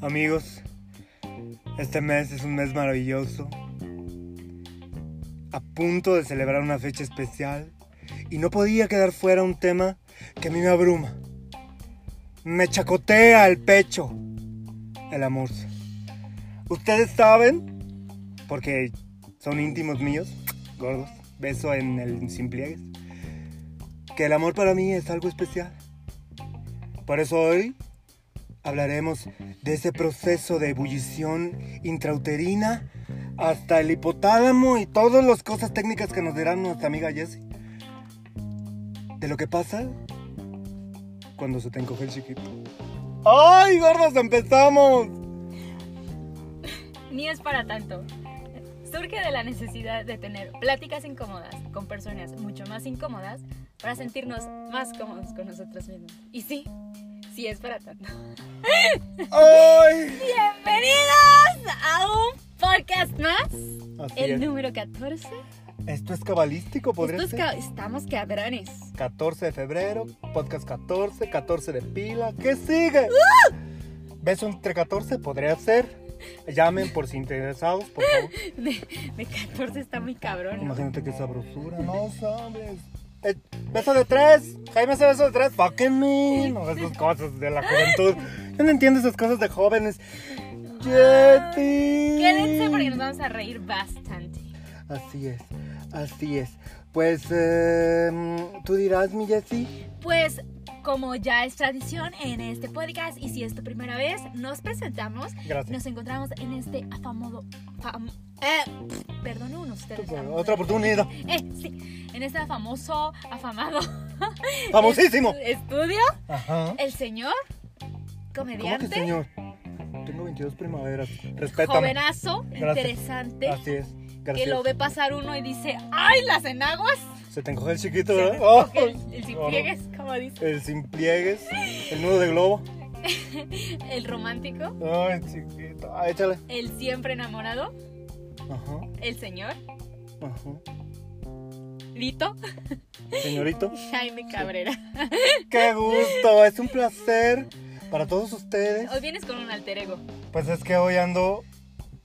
Amigos, este mes es un mes maravilloso. A punto de celebrar una fecha especial. Y no podía quedar fuera un tema que a mí me abruma. Me chacotea el pecho. El amor. Ustedes saben, porque son íntimos míos, gordos, beso en el sin que el amor para mí es algo especial. Por eso hoy hablaremos de ese proceso de ebullición intrauterina hasta el hipotálamo y todas las cosas técnicas que nos dirán nuestra amiga Jessie. De lo que pasa cuando se te encoge el chiquito. ¡Ay, gordos, empezamos! Ni es para tanto. Surge de la necesidad de tener pláticas incómodas con personas mucho más incómodas para sentirnos más cómodos con nosotros mismos. Y sí, sí es para tanto. ¡Ay! Bienvenidos a un podcast más. Así el es. número 14. Esto es cabalístico, podría Estos ser. ca- estamos cabrones. 14 de febrero, podcast 14, 14 de pila. ¿Qué sigue? ¿Beso entre 14? Podría ser. Llamen por si interesados, por favor. De, de 14 está muy cabrón. ¿no? Imagínate qué sabrosura, no sabes. Eh, beso de tres. Jaime hace beso de tres. Fucking me. No, esas cosas de la juventud. Yo no entiendo esas cosas de jóvenes. Jetty. Quédense porque nos vamos a reír bastante. Así es, así es. Pues, eh, tú dirás, mi Jessie. Pues como ya es tradición en este podcast y si es tu primera vez, nos presentamos. Gracias. Nos encontramos en este afamado... fam- eh, perdón ustedes. famo- Otra oportunidad. Eh, sí, en este famoso, afamado Famosísimo. estudio, Ajá. el señor ¿Cómo que comediante, señor? Tengo 22 primaveras. Respétame. jovenazo, Gracias. interesante, Así es. que Gracias. lo ve pasar uno y dice, ¡ay, las enaguas! Se te encoge el chiquito, ¿verdad? Oh. el, el sin Oh. pliegues, como dice, El sin pliegues. El nudo de globo. el romántico, Ay, chiquito. Ah, échale. el siempre enamorado, Ajá. el señor, Ajá. Lito, Señorito. Jaime Cabrera. Qué gusto. Es un placer para todos ustedes. Hoy vienes con un alter ego. Pues es que hoy ando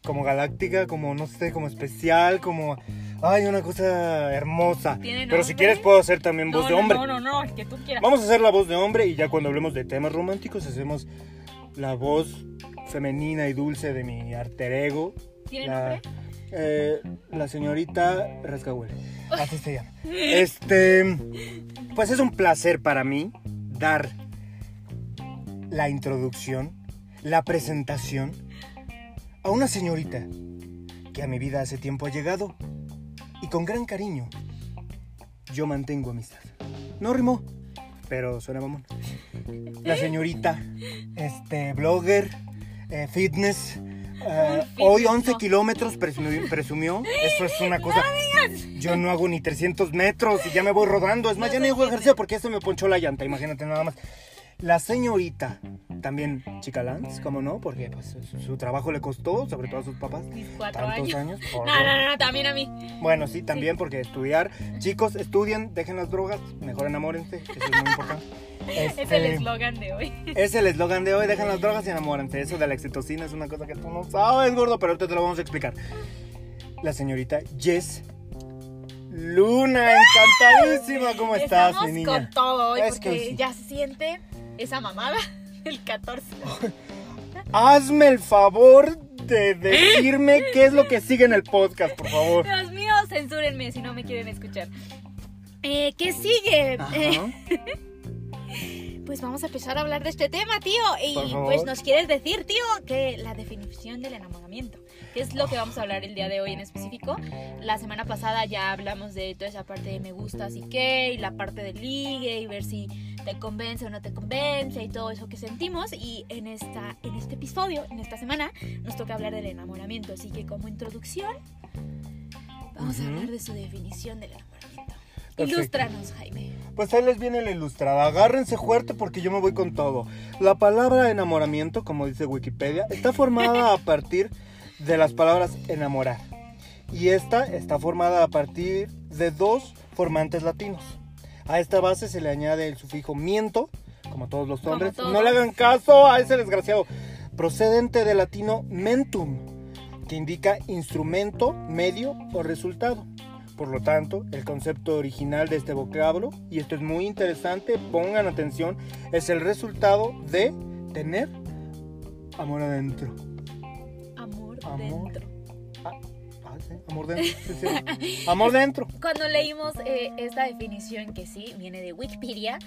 como galáctica, como no sé, como especial, como. Ay, una cosa hermosa. ¿Tiene Pero si quieres puedo hacer también voz no, de hombre. No, no, no, el que tú quieras. Vamos a hacer la voz de hombre y ya cuando hablemos de temas románticos hacemos la voz femenina y dulce de mi alter ego. ¿Tiene la, nombre? eh, la señorita Rascahuele. Así se llama. Este, pues es un placer para mí dar la introducción, la presentación a una señorita que a mi vida hace tiempo ha llegado y con gran cariño yo mantengo amistad. No rimó, pero suena mamón. La señorita, este, blogger, eh, fitness. eh, hoy 11 no. kilómetros presumió, presumió. Eso es una cosa. Yo no hago ni 300 metros y ya me voy rodando. Es más, ya no hago ejercicio porque se me ponchó la llanta. Imagínate nada más. La señorita, también chica Lance, ¿cómo no? Porque pues, su, su trabajo le costó, sobre todo a sus papás. Mis cuatro Tantos años. No, Dios. no, no, también a mí. Bueno, sí, también porque estudiar. Chicos, estudien, dejen las drogas, mejor enamórense, que eso es muy importante. Es el Este, eslogan de hoy. es el eslogan de hoy, dejen las drogas y enamórense. Eso de la excitocina es una cosa que tú no sabes, gordo, pero ahorita te lo vamos a explicar. La señorita Jess Luna, encantadísima. ¿Cómo estás, Estamos mi con niña? todo hoy Es porque que sí. ya se siente esa mamada del 14. Hazme el favor de decirme qué es lo que sigue en el podcast, por favor. Dios mío, censúrenme si no me quieren escuchar. Eh, ¿Qué sigue? Eh, pues vamos a empezar a hablar de este tema, tío. Y pues nos quieres decir, tío, que la definición del enamoramiento. ¿Qué es lo que vamos a hablar el día de hoy en específico? La semana pasada ya hablamos de toda esa parte de me gustas y qué, y la parte del ligue, y ver si te convence o no te convence, y todo eso que sentimos. Y en, esta, en este episodio, en esta semana, nos toca hablar del enamoramiento. Así que como introducción, vamos Ujú. a hablar de su definición del enamoramiento. Perfecto. Ilústranos, Jaime. Pues ahí les viene la ilustrada. Agárrense fuerte porque yo me voy con todo. La palabra enamoramiento, como dice Wikipedia, está formada a partir de las palabras enamorar. Y esta está formada a partir de dos formantes latinos. A esta base se le añade el sufijo miento, como todos los hombres. todos. No le hagan caso a ese desgraciado. Procedente del latino mentum, que indica instrumento, medio o resultado. Por lo tanto, el concepto original de este vocablo, y esto es muy interesante, pongan atención, es el resultado de tener amor adentro. Amor, dentro. Ah, sí, amor dentro. sí, sí. Amor dentro. Cuando leímos eh, esta definición, que sí, viene de Wikipedia,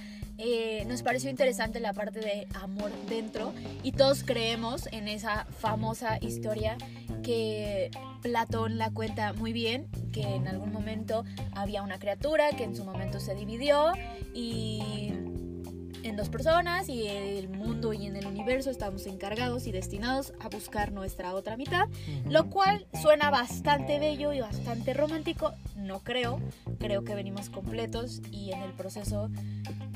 eh, nos pareció interesante la parte de amor dentro y todos creemos en esa famosa historia que Platón la cuenta muy bien, que en algún momento había una criatura que en su momento se dividió y en dos personas y el mundo y en el universo estamos encargados y destinados a buscar nuestra otra mitad, lo cual suena bastante bello y bastante romántico. No creo, creo que venimos completos y en el proceso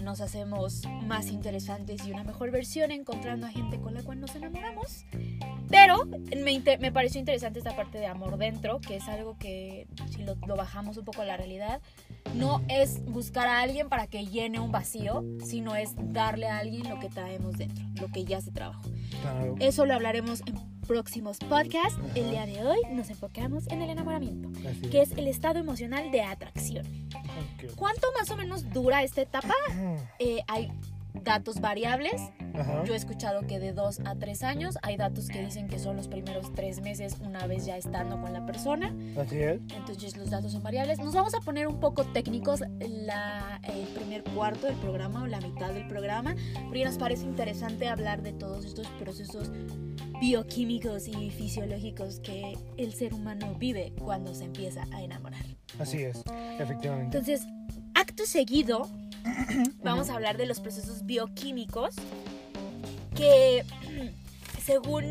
nos hacemos más interesantes y una mejor versión encontrando a gente con la cual nos enamoramos. Pero me, me pareció interesante esta parte de amor dentro, que es algo que si lo, lo bajamos un poco a la realidad, no es buscar a alguien para que llene un vacío, sino es darle a alguien lo que traemos dentro, lo que ya se trabajó. Claro. Eso lo hablaremos en próximos podcasts. El día de hoy nos enfocamos en el enamoramiento, Así que es el estado emocional de atracción. ¿Cuánto más o menos dura esta etapa? Eh, hay datos variables. Ajá. Yo he escuchado que de 2 a 3 años. Hay datos que dicen que son los primeros 3 meses una vez ya estando con la persona. Así es. Entonces los datos son variables. Nos vamos a poner un poco técnicos la, el primer cuarto del programa o la mitad del programa, porque nos parece interesante hablar de todos estos procesos bioquímicos y fisiológicos que el ser humano vive cuando se empieza a enamorar. Así es. Efectivamente. Entonces, acto seguido, vamos a hablar de los procesos bioquímicos que, según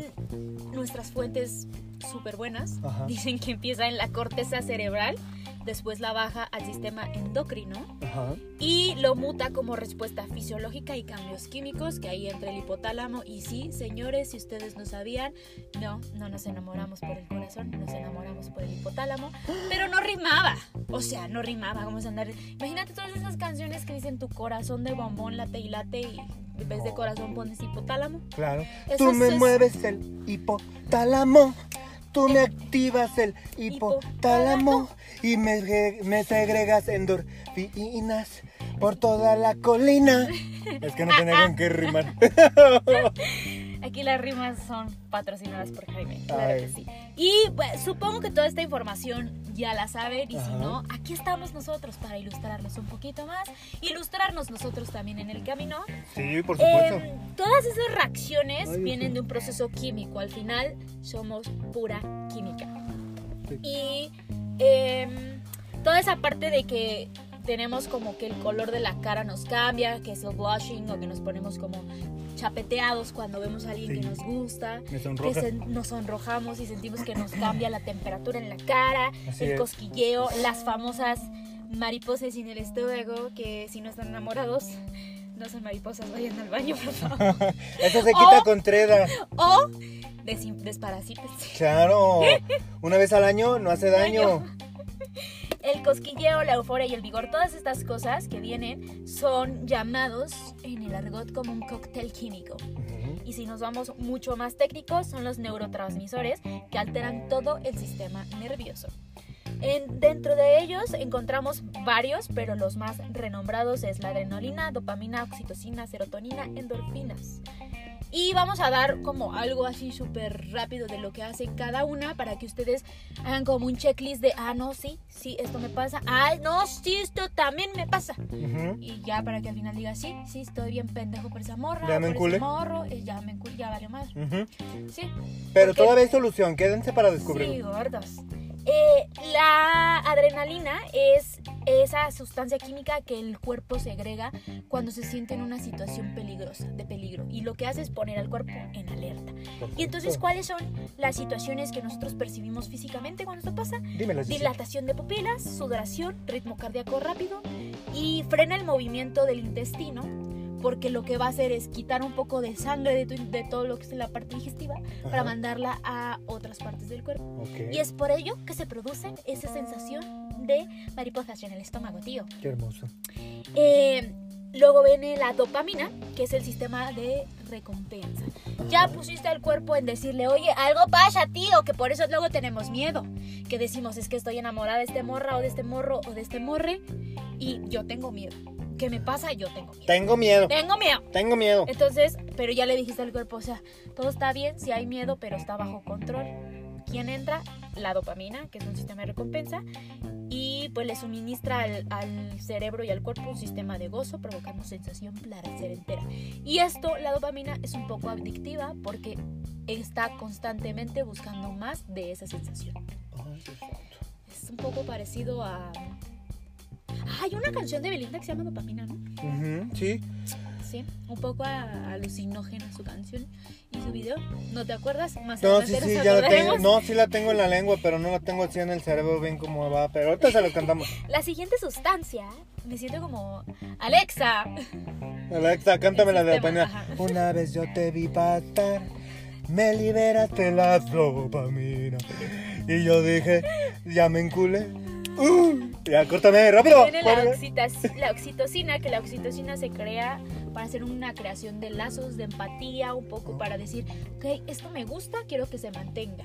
nuestras fuentes súper buenas, Ajá. dicen que empieza en la corteza cerebral, después la baja al sistema endocrino Ajá. y lo muta como respuesta fisiológica y cambios químicos que ahí entra el hipotálamo. Y sí, señores, si ustedes no sabían, no, no nos enamoramos por el corazón, nos enamoramos por el hipotálamo, pero no rimaba. O sea, no rimaba, vamos a andar. Imagínate todas esas canciones que dicen tu corazón de bombón late y late y en vez de corazón pones hipotálamo. Claro. Eso Tú me es- mueves el hipotálamo. Tú me activas el hipotálamo y me segregas endorfinas por toda la colina. Es que no tenía con qué rimar. Aquí las rimas son patrocinadas por Jaime, claro que sí. Y pues, supongo que toda esta información ya la saben y si Ajá. no, aquí estamos nosotros para ilustrarlos un poquito más, ilustrarnos nosotros también en el camino. Sí, por supuesto. Eh, todas esas reacciones Ay, vienen sí. de un proceso químico, al final somos pura química. Sí. Y em, toda esa parte de que tenemos como que el color de la cara nos cambia, que es el blushing o que nos ponemos como chapeteados cuando vemos a alguien Sí. que nos gusta, que se- nos sonrojamos y sentimos que nos cambia la temperatura en la cara, Así el es. cosquilleo, las famosas mariposas en el estómago, que si no están enamorados, no son mariposas, vayan al baño, por favor. Eso se quita O- con treda. o desin- desparasítense. Claro. Una vez al año no hace daño. El cosquilleo, la euforia y el vigor, todas estas cosas que vienen son llamados en el argot como un cóctel químico. Y si nos vamos mucho más técnicos, son los neurotransmisores que alteran todo el sistema nervioso. En- dentro de ellos encontramos varios, pero los más renombrados es la adrenalina, dopamina, oxitocina, serotonina, endorfinas. Y vamos a dar como algo así súper rápido de lo que hace cada una para que ustedes hagan como un checklist de, ah, no, sí, sí, esto me pasa, ah, no, sí, esto también me pasa. Y ya para que al final diga, sí, sí, estoy bien pendejo por esa morra, Ya me por ese enculé. morro, eh, ya me enculé, ya valió más. Sí, Pero Porque- todavía hay solución. Quédense para sí, descubrirlo. gordos. Eh, la adrenalina es esa sustancia química que el cuerpo segrega cuando se siente en una situación peligrosa, de peligro. Y lo que hace es poner al cuerpo en alerta. Y entonces. ¿cuáles son las situaciones que nosotros percibimos físicamente cuando esto pasa? Dímelo, Gigi. Dilatación de pupilas, sudoración, ritmo cardíaco rápido y frena el movimiento del intestino porque lo que va a hacer es quitar un poco de sangre de, tu- de todo lo que es la parte digestiva para Ajá. mandarla a otras partes del cuerpo. Ok. Y es por ello que se produce esa sensación de mariposas en el estómago, tío. Qué hermoso. Eh, luego viene la dopamina, que es el sistema de recompensa. Ya pusiste al cuerpo en decirle, oye, algo pasa, tío, que por eso luego tenemos miedo. Que decimos, es que estoy enamorada de este morra o de este morro o de este morre y yo tengo miedo. ¿Qué me pasa? Yo tengo miedo. Tengo miedo. Tengo miedo. Tengo miedo. Entonces, pero ya le dijiste al cuerpo, o sea, todo está bien, si hay miedo, pero está bajo control. ¿Quién entra? La dopamina, que es un sistema de recompensa, y pues le suministra al, al cerebro y al cuerpo un sistema de gozo, provocando sensación placentera. Y esto, la dopamina, es un poco adictiva porque está constantemente buscando más de esa sensación. Es un poco parecido a... Hay una canción de Belinda que se llama Dopamina, ¿no? Ujú, Sí. Sí, un poco a- alucinógena su canción y su video. ¿No te acuerdas? Más No, sí, sí, ya la tengo. No, sí la tengo en la lengua, pero no la tengo así en el cerebro bien como va. Pero ahorita se lo cantamos. La siguiente sustancia, me siento como Alexa. Alexa, cántame la de dopamina. ajá. Una vez yo te vi pasar, me liberaste la dopamina. Y yo dije, ya me enculé. Uh, ya, córtame, rápido. Tiene la, oxitas- la oxitocina, que la oxitocina se crea para hacer una creación de lazos, de empatía, un poco para decir, ok, esto me gusta, quiero que se mantenga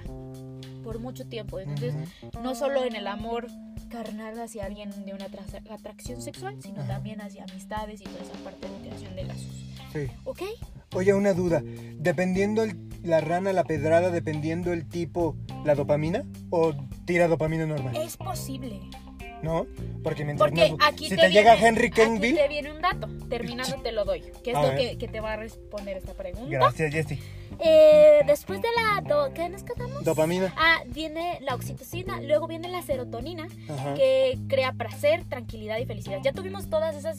por mucho tiempo. Entonces, no solo en el amor carnal hacia alguien de una atra- atracción sexual, sino también hacia amistades y toda esa parte de creación de lazos. Sí. ¿Ok? Oye, una duda. Dependiendo el- la rana, la pedrada, dependiendo el tipo, ¿la dopamina? ¿O tira dopamina normal? Es posible. ¿No? Porque mientras Porque más- aquí si te, te, llega Henry Cavill, te viene un dato. Terminando te lo doy. Que es A lo que, que te va a responder esta pregunta. gracias, Jessy. Eh, después de la... do- ¿Qué nos quedamos? Dopamina. Ah, viene la oxitocina, luego viene la serotonina, Ajá. que crea placer, tranquilidad y felicidad. Ya tuvimos todas esas,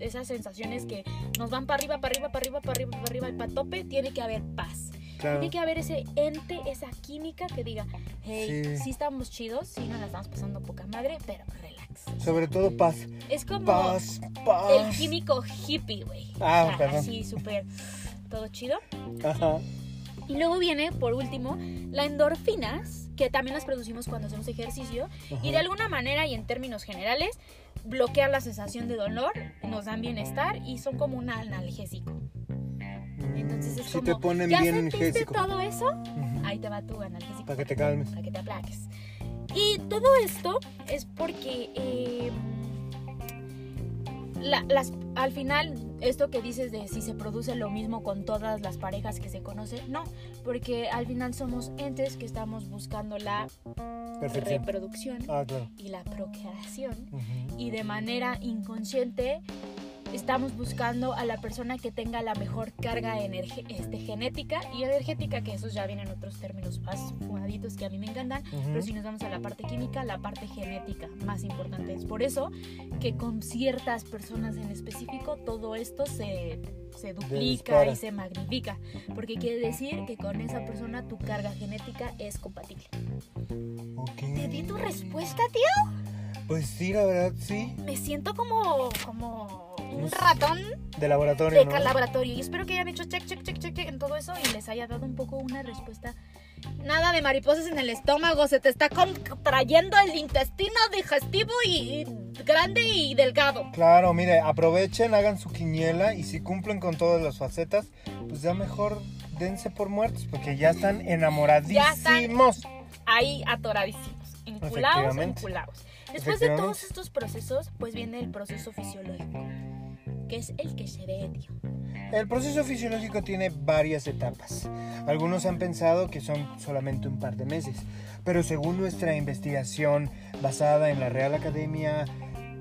esas sensaciones que nos van para arriba, para arriba, para arriba, para arriba, para arriba y para tope. Tiene que haber paz. Claro. Tiene que haber ese ente, esa química que diga, hey, Sí. sí, estamos chidos, sí nos la estamos pasando poca madre, pero relax. Sobre todo paz. Es como Paz, paz. el químico hippie, güey. Ah, O sea, perdón. Así, súper, todo chido. Ajá. Y luego viene, por último, la endorfinas, que también las producimos cuando hacemos ejercicio. Y de Ajá. alguna manera y en términos generales, bloquean la sensación de dolor, nos dan bienestar y son como un analgésico. Entonces es si como, te ponen ¿ya bien sentiste todo eso? Ahí te va tu analgésico. Para que te calmes. Para que te aplaques. Y todo esto es porque eh, la- las, al final, esto que dices de si se produce lo mismo con todas las parejas que se conocen, no, porque al final somos entes que estamos buscando la Perfección. reproducción Ah, claro. y la procreación Ujú. y de manera inconsciente estamos buscando a la persona que tenga la mejor carga este, genética y energética, que esos ya vienen otros términos más fumaditos que a mí me encantan, pero si nos vamos a la parte química, la parte genética más importante. Es por eso que con ciertas personas en específico todo esto se, se duplica y se magnifica, porque quiere decir que con esa persona tu carga genética es compatible. Ok. ¿Te di tu respuesta, tío? Pues sí, la verdad, sí. Me siento como, como un ratón De laboratorio, de ¿no? laboratorio. Y espero que hayan hecho check, check, check, check en todo eso y les haya dado un poco una respuesta. Nada de mariposas en el estómago, se te está contrayendo el intestino digestivo y, y grande y delgado. Claro, mire, aprovechen, hagan su quiniela y si cumplen con todas las facetas, pues ya mejor dense por muertos porque ya están enamoradísimos. Ahí atoradísimos, enculados, enculados. Después de todos estos procesos, pues viene el proceso fisiológico, que es el que se ve, tío. El proceso fisiológico tiene varias etapas. Algunos han pensado que son solamente un par de meses, pero según nuestra investigación basada en la Real Academia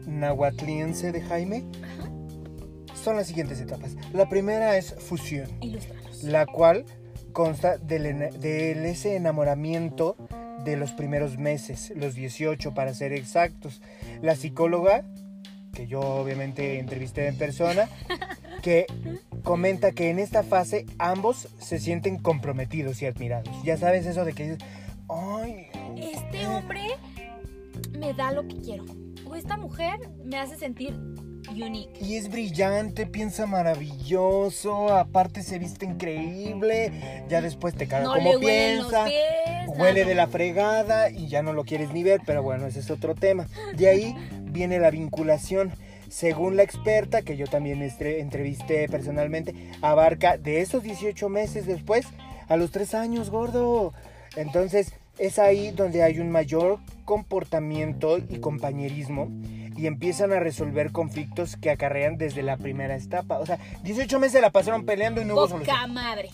Nahuatliense de Jaime, son las siguientes etapas. La primera es fusión. Ilustranos. la cual consta del, del ese enamoramiento de los primeros meses, los 18 para ser exactos. La psicóloga, que yo obviamente entrevisté en persona, que comenta que en esta fase ambos se sienten comprometidos y admirados. Ya sabes eso de que ay, Este hombre me da lo que quiero. O esta mujer me hace sentir unique. Y es brillante, piensa maravilloso, aparte se viste increíble, ya después te caga No como piensa. Huele de la fregada y ya no lo quieres ni ver, pero bueno, ese es otro tema. De ahí viene la vinculación, según la experta, que yo también entrevisté personalmente, abarca de esos 18 meses después a los 3 años, gordo. Entonces es ahí donde hay un mayor comportamiento y compañerismo y empiezan a resolver conflictos que acarrean desde la primera etapa. O sea, 18 meses la pasaron peleando y no hubo solución. Madre.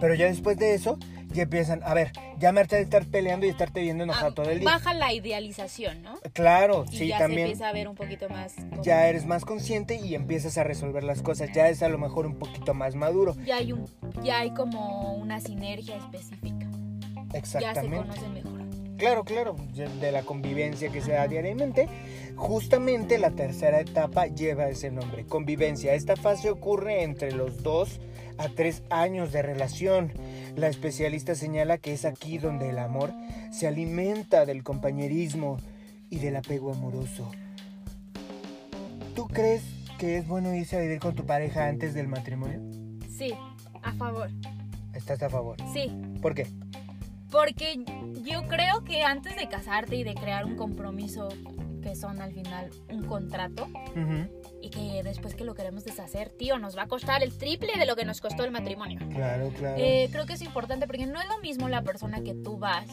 Pero ya después de eso, ya empiezan, a ver, ya me harté de estar peleando y estarte viendo enojado Ah, todo el día. Baja la idealización, ¿no? Claro, Y sí, ya también. se empieza a ver un poquito más. como- Ya eres más consciente y empiezas a resolver las cosas. Ya es a lo mejor un poquito más maduro. ya hay un ya hay como una sinergia específica. Ya se Exactamente. conocen mejor. Claro, claro, de la convivencia que se da diariamente. Justamente la tercera etapa lleva ese nombre, convivencia. Esta fase ocurre entre los dos a tres años de relación. La especialista señala que es aquí donde el amor se alimenta del compañerismo y del apego amoroso. ¿Tú crees que es bueno irse a vivir con tu pareja antes del matrimonio? Sí, a favor. ¿Estás a favor? Sí, ¿Por qué? porque yo creo que antes de casarte y de crear un compromiso que son al final un contrato Ujú, y que después que lo queremos deshacer, tío, nos va a costar el triple de lo que nos costó el matrimonio. Claro, claro. Eh, creo que es importante porque no es lo mismo la persona que tú vas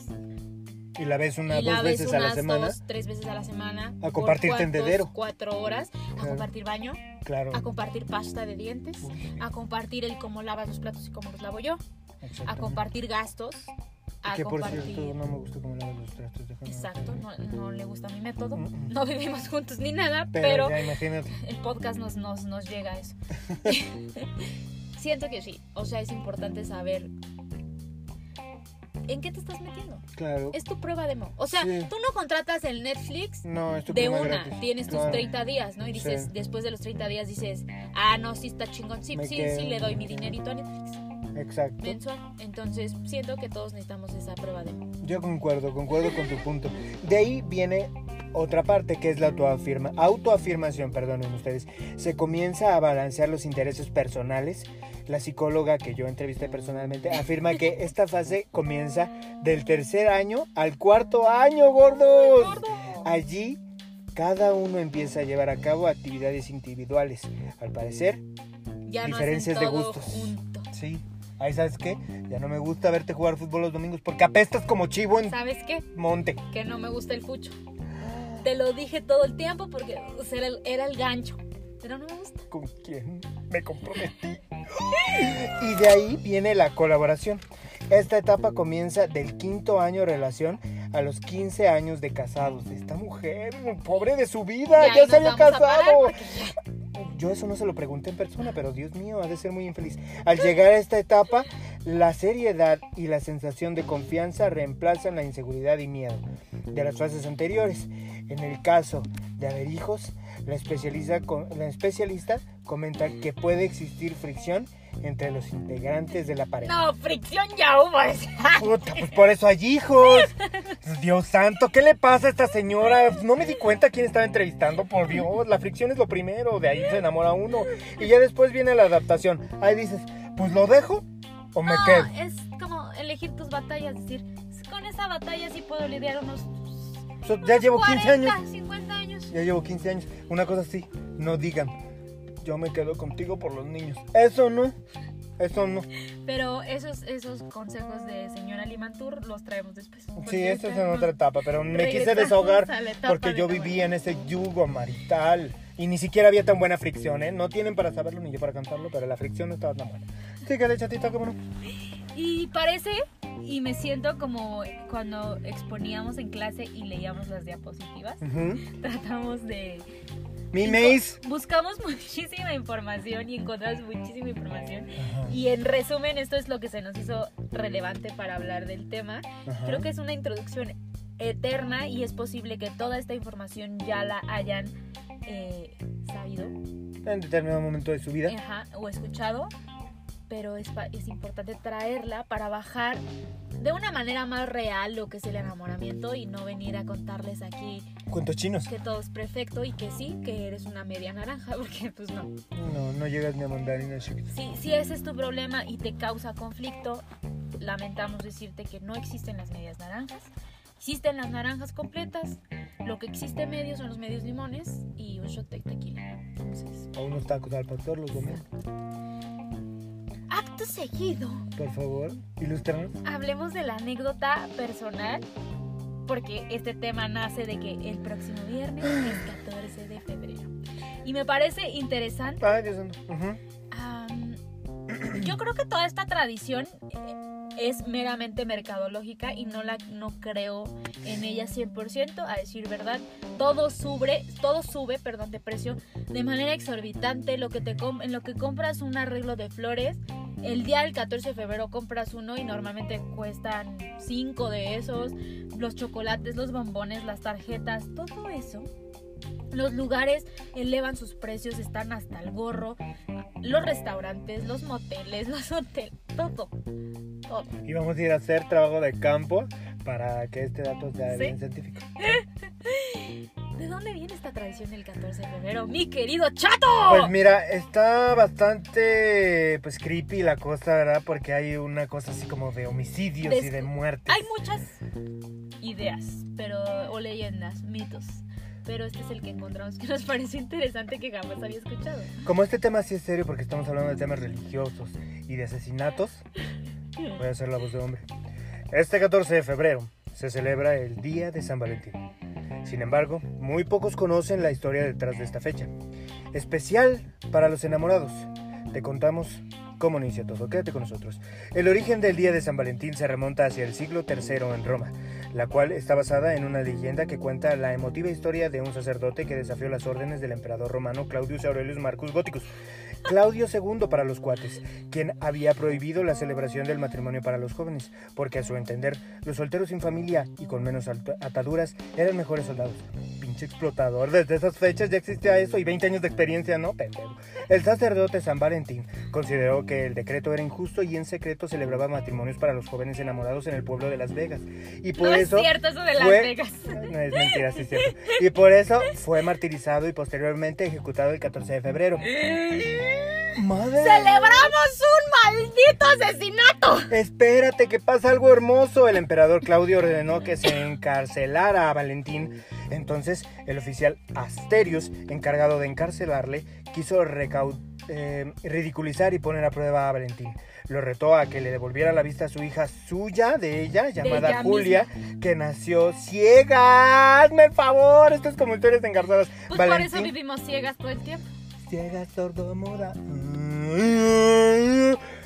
y la ves una, y la dos ves veces a la unas semana. dos, tres veces a la semana. A compartir cuántos, tendedero. Cuatro horas, a Claro. compartir baño, Claro. a compartir pasta de dientes, a compartir el cómo lavas los platos y cómo los lavo yo, a compartir gastos, a Que por cierto no me gusta cómo lavas los trastos. Exacto, no, no le gusta mi método. Mm, mm. No vivimos juntos ni nada, Pero, el podcast nos, nos, nos llega a eso. Siento que sí. O sea, es importante saber en qué te estás metiendo. Claro. Es tu prueba demo. O sea, Sí. tú no contratas el Netflix No, es tu de una. gratis. Tienes tus Claro. 30 días, ¿no? Y dices, Sí. después de los 30 días dices, ah, no, sí está chingón. Sí, Me sí, quedo, sí, le doy mi dinerito a Netflix Exacto. mensual. Entonces, siento que todos necesitamos esa prueba demo. Yo concuerdo, concuerdo con tu punto. De ahí viene otra parte que es la autoafirma, autoafirmación, perdonen ustedes. Se comienza a balancear los intereses personales. La psicóloga que yo entrevisté personalmente afirma que esta fase comienza del tercer año al cuarto año, gordos. ¡Gordo! Allí cada uno empieza a llevar a cabo actividades individuales. Al parecer, Ya no Diferencias hacen de todo gustos. junto. sí. Ahí sabes qué, ya no me gusta verte jugar fútbol los domingos porque apestas como chivo en ¿Sabes qué? monte. Que no me gusta el fucho. Te lo dije todo el tiempo porque o sea, era, el, era el gancho. Pero no me gusta. ¿Con quién me comprometí? Y de ahí viene la colaboración. Esta etapa comienza del quinto año de relación a los 15 años de casados. Esta mujer, pobre de su vida, ya, ahí se había casado. Yo eso no se lo pregunté en persona, pero Dios mío, ha de ser muy infeliz. Al llegar a esta etapa, la seriedad y la sensación de confianza reemplazan la inseguridad y miedo de las fases anteriores. En el caso de haber hijos, la especialista, la especialista comenta que puede existir fricción entre los integrantes de la pareja. No, fricción ya hubo. Puta, pues por eso hay hijos. Dios santo, ¿qué le pasa a esta señora? No me di cuenta quién estaba entrevistando, por Dios. La fricción es lo primero, de ahí se enamora uno. Y ya después viene la adaptación. Ahí dices, pues lo dejo o me No, quedo. es como elegir tus batallas. decir, con esa batalla sí puedo lidiar unos. Ya llevo 15 años. 40, 50 años. Ya llevo 15 años. Una cosa así, no digan, yo me quedo contigo por los niños. Eso no, eso no. Pero esos, esos consejos de señora Limantur los traemos después. Sí, eso es en otra etapa, pero me quise desahogar porque yo vivía en ese yugo marital y ni siquiera había tan buena fricción, ¿eh? No tienen para saberlo ni yo para cantarlo, pero la fricción no estaba tan buena. Sí, que de chatita, cómo no. Y parece, y me siento como cuando exponíamos en clase y leíamos las diapositivas, Ujú. tratamos de... Mi maíz. Buscamos muchísima información y encontramos muchísima información. Ajá, Y en resumen, esto es lo que se nos hizo relevante para hablar del tema. ajá. Creo que es una introducción eterna y es posible que toda esta información ya la hayan eh, sabido En determinado momento de su vida. ajá, o escuchado, pero es, es importante traerla para bajar de una manera más real lo que es el enamoramiento y no venir a contarles aquí Cuentos chinos. que todo es perfecto y que sí, que eres una media naranja, porque pues no. No, no llegas ni a mandarina. Si, si ese es tu problema y te causa conflicto, lamentamos decirte que no existen las medias naranjas. Existen las naranjas completas, lo que existe medio son los medios limones y un shot de tequila. O unos tacos al pastor los domingos. Acto seguido, Por favor, ilústranos. hablemos de la anécdota personal, porque este tema nace de que el próximo viernes es 14 de febrero. Y me parece interesante. Ay, Dios am, yo creo que toda esta tradición eh, es meramente mercadológica y no la no creo en ella 100%, a decir verdad. Todo sube, todo sube, perdón, de precio de manera exorbitante, lo que te en lo que compras un arreglo de flores, el día del 14 de febrero compras uno y normalmente cuestan 5 de esos, los chocolates, los bombones, las tarjetas, todo eso. Los lugares elevan sus precios, están hasta el gorro. Los restaurantes, los moteles, los hoteles, todo. Todo. Y vamos a ir a hacer trabajo de campo para que este dato sea Sí. bien científico. ¿De dónde viene esta tradición del 14 de febrero? ¡Mi querido chato! Pues mira, está bastante pues creepy la cosa, ¿verdad? Porque hay una cosa así como de homicidios y de muertes. Hay muchas ideas, pero o leyendas, mitos. Pero este es el que encontramos que nos pareció interesante que jamás había escuchado. Como este tema sí es serio porque estamos hablando de temas religiosos y de asesinatos, voy a hacer la voz de hombre. Este 14 de febrero se celebra el Día de San Valentín. Sin embargo, muy pocos conocen la historia detrás de esta fecha. Especial para los enamorados. Te contamos cómo inicia todo. Quédate con nosotros. El origen del Día de San Valentín se remonta hacia el siglo III en Roma, la cual está basada en una leyenda que cuenta la emotiva historia de un sacerdote que desafió las órdenes del emperador romano Claudius Aurelius Marcus Gothicus. Claudio II para los cuates, quien había prohibido la celebración del matrimonio para los jóvenes, porque a su entender, los solteros sin familia y con menos ataduras eran mejores soldados. Pinche explotador, desde esas fechas ya existía eso y 20 años de experiencia, ¿no? Pendejo. El sacerdote San Valentín consideró que el decreto era injusto y en secreto celebraba matrimonios para los jóvenes enamorados en el pueblo de Las Vegas. Y por no eso es cierto eso de Las fue- Vegas. no es mentira, sí es cierto. Y por eso fue martirizado y posteriormente ejecutado el 14 de febrero. ¡Madre! ¡Celebramos un maldito asesinato! Espérate, que pasa algo hermoso. El emperador Claudio ordenó que se encarcelara a Valentín. Entonces, el oficial Asterius, encargado de encarcelarle, quiso eh, ridiculizar y poner a prueba a Valentín. Lo retó a que le devolviera la vista a su hija suya, de ella, llamada ella Julia, que nació ciega. Hazme el favor, esto es como historias de engarzadas. Pues por eso vivimos ciegas todo el tiempo. Ciega, sordomuda.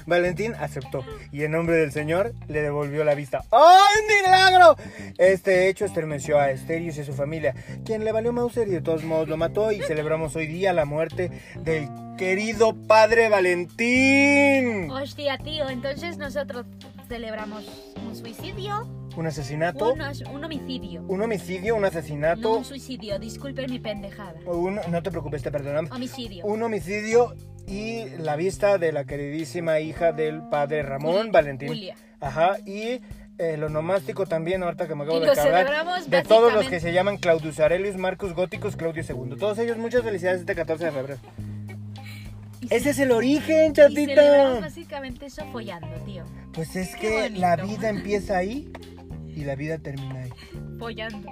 Valentín aceptó y en nombre del Señor le devolvió la vista. ¡Ay, milagro! Este hecho estremeció a Esterius y a su familia, quien le valió Mauser y de todos modos lo mató y celebramos hoy día la muerte del querido padre Valentín. Hostia, tío, entonces nosotros celebramos un suicidio, Un asesinato, un, homicidio. un homicidio, un No asesinato, un suicidio, disculpen mi pendejada. un- no te preocupes, te perdonamos. Homicidio. un homicidio y la vista de la queridísima hija del padre Ramón Valentín. Julia. Ajá, y eh, lo nomástico también, ahorita que me acabo Y de lo celebramos De todos los básicamente- que se llaman Claudius Aurelius, Marcus Góticos, Claudio II. Todos ellos, muchas felicidades este 14 de febrero. Ese es el origen, Y celebramos chatita. básicamente eso follando, tío. Pues es Qué que bonito. la vida empieza ahí y la vida termina ahí. Follando.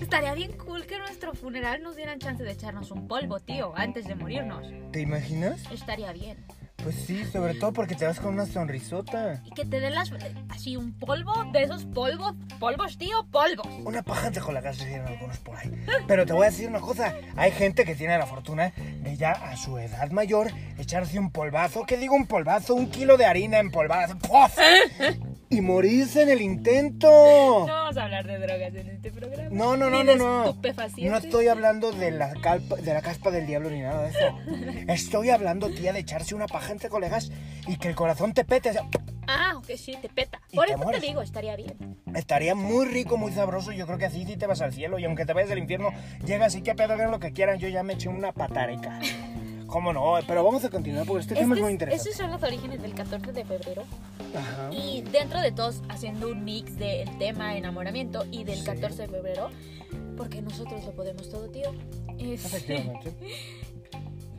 Estaría bien cool que en nuestro funeral nos dieran chance de echarnos un polvo, tío, antes de morirnos. ¿Te imaginas? Estaría bien. Pues sí, sobre todo porque te vas con una sonrisota. Y que te den las, así un polvo de esos polvos, polvos, tío, polvos. Una paja de jolagas decían algunos por ahí. Pero te voy a decir una cosa. Hay gente que tiene la fortuna de ya a su edad mayor echarse un polvazo. ¿Qué digo un polvazo? Un kilo de harina empolvada. ¡Puf! Y morirse en el intento. No vamos a hablar de drogas en este programa. No, no, no, Ni no, no. No estoy hablando de la, calpa- de la caspa del diablo ni nada de eso. Estoy hablando, tía, de echarse una paja entre colegas y que el corazón te pete. o sea, Ah, que sí, te peta. Por te eso te mueres. digo, estaría bien. Estaría muy rico, muy sabroso. Yo creo que así sí te vas al cielo. Y aunque te vayas al infierno, llegas y que pedo, hagan lo que quieran. Yo ya me eché una patareca. ¿Cómo no? Pero vamos a continuar porque este tema es Este muy es- interesante. esos son los orígenes del 14 de febrero. Ajá. Y dentro de todos, haciendo un mix del tema enamoramiento y del Sí. 14 de febrero, porque nosotros lo podemos todo, tío. Este.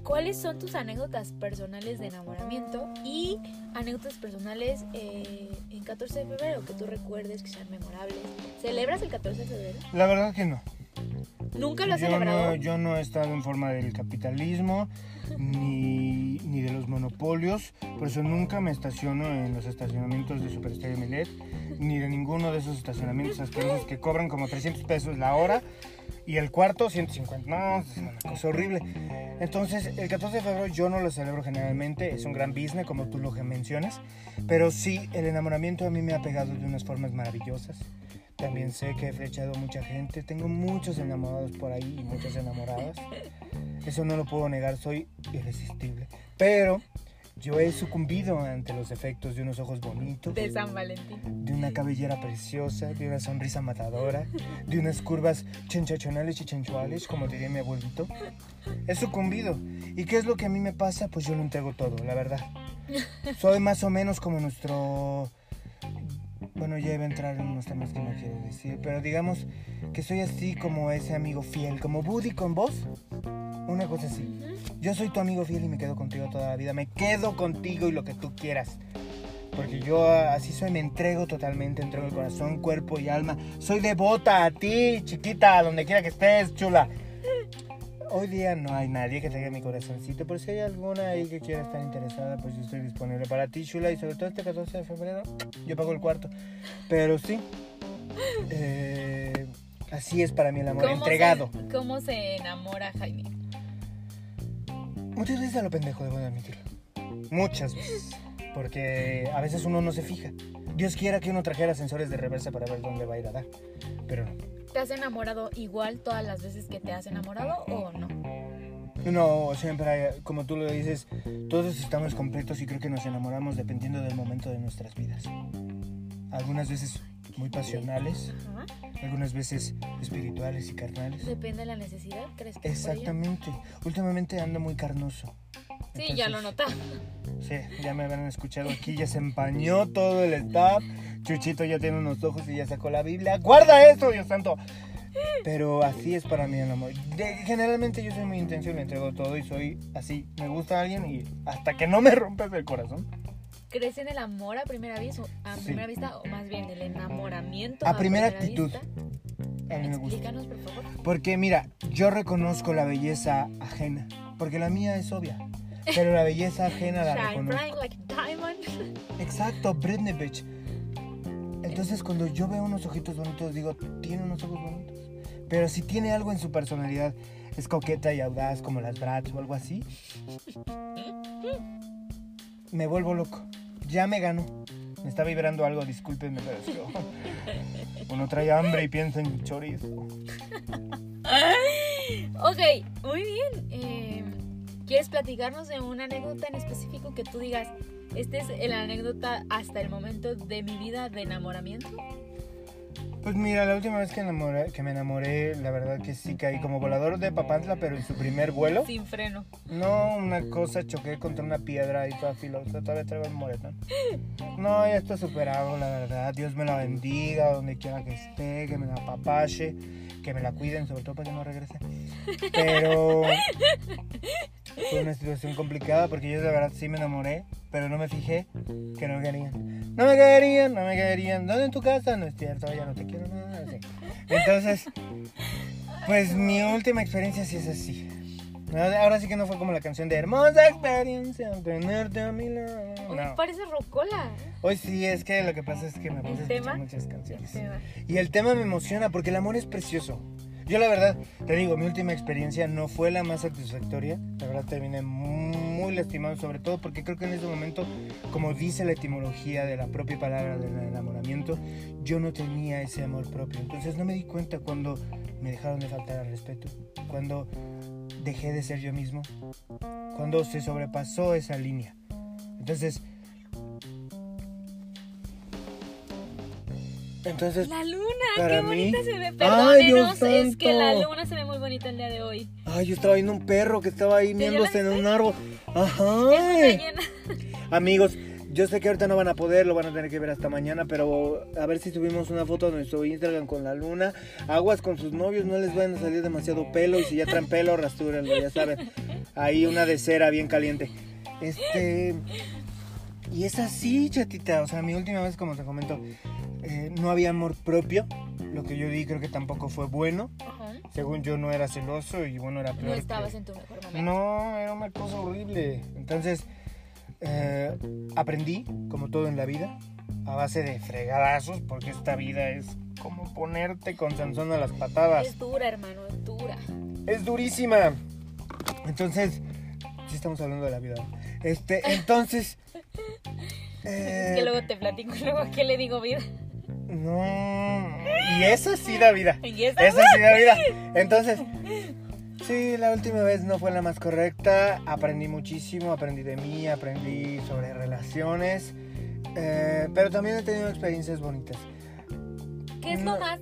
¿Cuáles son tus anécdotas personales de enamoramiento y anécdotas personales eh, en 14 de febrero que tú recuerdes que sean memorables? ¿Celebras el 14 de febrero? La verdad que no. ¿Nunca lo has yo celebrado? No, yo no he estado en forma del capitalismo ni, ni de los monopolios, por eso nunca me estaciono en los estacionamientos de Super Estéreo Milet, ni de ninguno de esos estacionamientos asquerosos que cobran como 300 pesos la hora y el cuarto 150. No, es una cosa horrible. Entonces, el 14 de febrero yo no lo celebro generalmente, es un gran business como tú lo mencionas, pero sí, el enamoramiento a mí me ha pegado de unas formas maravillosas. También sé que he flechado mucha gente, tengo muchos enamorados por ahí y muchas enamoradas. Eso no lo puedo negar, soy irresistible. Pero yo he sucumbido ante los efectos de unos ojos bonitos, De San Valentín. de una cabellera preciosa, de una sonrisa matadora, de unas curvas chenchachonales y chenchuales, como diría mi abuelito. He sucumbido. ¿Y qué es lo que a mí me pasa? Pues yo lo entrego todo, la verdad. Soy más o menos como nuestro... Bueno, ya iba a entrar en unos temas que no quiero decir, pero digamos que soy así como ese amigo fiel, como Buddy con vos. Una cosa así. Yo soy tu amigo fiel y me quedo contigo toda la vida. Me quedo contigo y lo que tú quieras. Porque yo así soy, me entrego totalmente, entrego el corazón, cuerpo y alma. Soy devota a ti, chiquita, donde quiera que estés, chula. Hoy día no hay nadie que tenga mi corazoncito, pero si hay alguna ahí que quiera estar interesada, pues yo estoy disponible para ti, chula. Y sobre todo este 14 de febrero, yo pago el cuarto. Pero sí, eh, así es para mí el amor, ¿Cómo entregado. Se, ¿Cómo se enamora Jaime? Muchas veces a lo pendejo, debo de admitirlo. Muchas veces. Porque a veces uno no se fija. Dios quiera que uno trajera sensores de reversa para ver dónde va a ir a dar. Pero no. ¿Te has enamorado igual todas las veces que te has enamorado o no? No, siempre hay, como tú lo dices, todos estamos completos y creo que nos enamoramos dependiendo del momento de nuestras vidas. Algunas veces muy pasionales, Ajá. algunas veces espirituales y carnales. Depende de la necesidad, ¿crees que? Exactamente. Últimamente ando muy carnoso. Sí, ya lo Entonces, notaba. Sí, ya me habrán escuchado aquí, ya se empañó todo el staff. Chuchito ya tiene unos ojos y ya sacó la Biblia. ¡Guarda eso, Dios santo! Pero así es para mí el amor. De- generalmente yo soy muy intenso y le entrego todo y soy así. Me gusta alguien y hasta que no me rompes el corazón. ¿Crees en el amor a primera vista a Sí. primera vista o más bien el enamoramiento A primera actitud. vista? A mí me gusta. Explícanos, por favor. Porque mira, yo reconozco la belleza ajena. Porque la mía es obvia. Pero la belleza ajena la reconozco. like diamond. Exacto, Britney Bitch. Entonces cuando yo veo unos ojitos bonitos digo, tiene unos ojos bonitos. Pero si tiene algo en su personalidad, es coqueta y audaz como las Bratz o algo así, me vuelvo loco. Ya me ganó. Me está vibrando algo, discúlpenme, pero es que uno trae hambre y piensa en chorizo. Ok, muy bien. Eh, ¿Quieres platicarnos de una anécdota en específico que tú digas, esta es la anécdota hasta el momento de mi vida de enamoramiento? Pues mira, la última vez que, enamoré- que me enamoré, la verdad que sí caí como volador de Papantla, pero en su primer vuelo. Sin freno. No, una cosa, choqué contra una piedra y toda filosa, todavía traigo el moretón. No, ya está superado, la verdad. Dios me la bendiga, donde quiera que esté, que me la apapache, que me la cuiden, sobre todo para que no regrese. Pero fue una situación complicada porque yo de verdad sí me enamoré, pero no me fijé que no me querían. No me querían, no me querían. ¿Dónde en tu casa? No es cierto, ya no te quiero nada. así. Entonces, pues mi última experiencia sí es así. Ahora sí que no fue como la canción de Hermosa experiencia, tenerte a mi lado. No. parece rocola. Hoy sí, es que lo que pasa es que me puse a muchas canciones. Y el tema me emociona porque el amor es precioso. Yo la verdad, te digo, mi última experiencia no fue la más satisfactoria. La verdad terminé muy lastimado, sobre todo porque creo que en ese momento, como dice la etimología de la propia palabra del enamoramiento, yo no tenía ese amor propio. Entonces no me di cuenta cuando me dejaron de faltar al respeto, cuando dejé de ser yo mismo, cuando se sobrepasó esa línea. Entonces... Entonces, La luna, Para qué mí- bonita se ve. ¡Ay, Perdónenos, Dios es que la luna se ve muy bonita el día de hoy. Ay, yo estaba viendo un perro que estaba ahí ¿Te miéndose en un árbol. Ajá. Amigos, yo sé que ahorita no van a poder, lo van a tener que ver hasta mañana, pero a ver si subimos una foto a nuestro Instagram con la luna. Aguas con sus novios, no les vayan a salir demasiado pelo y si ya traen pelo, rastúrenlo, ya saben. Ahí una de cera bien caliente. Este. Y es así, chatita. O sea, mi última vez, como te comento, eh, no había amor propio. Lo que yo di creo que tampoco fue bueno. Ajá. Según yo no era celoso y bueno, era peor. No que- estabas en tu mejor momento. No, era una cosa horrible. Entonces, eh, aprendí, como todo en la vida, a base de fregadazos, porque esta vida es como ponerte con Sansón a las patadas. Es dura, hermano, es dura. Es durísima. Entonces, sí estamos hablando de la vida. Este, entonces... eh, Es que luego te platico, luego a qué le digo vida. No. Y esa sí da vida. Y esa- Esa sí da vida. Entonces, sí, la última vez no fue la más correcta. Aprendí muchísimo, aprendí de mí, aprendí sobre relaciones. eh, pero también he tenido experiencias bonitas. ¿Qué es No. lo más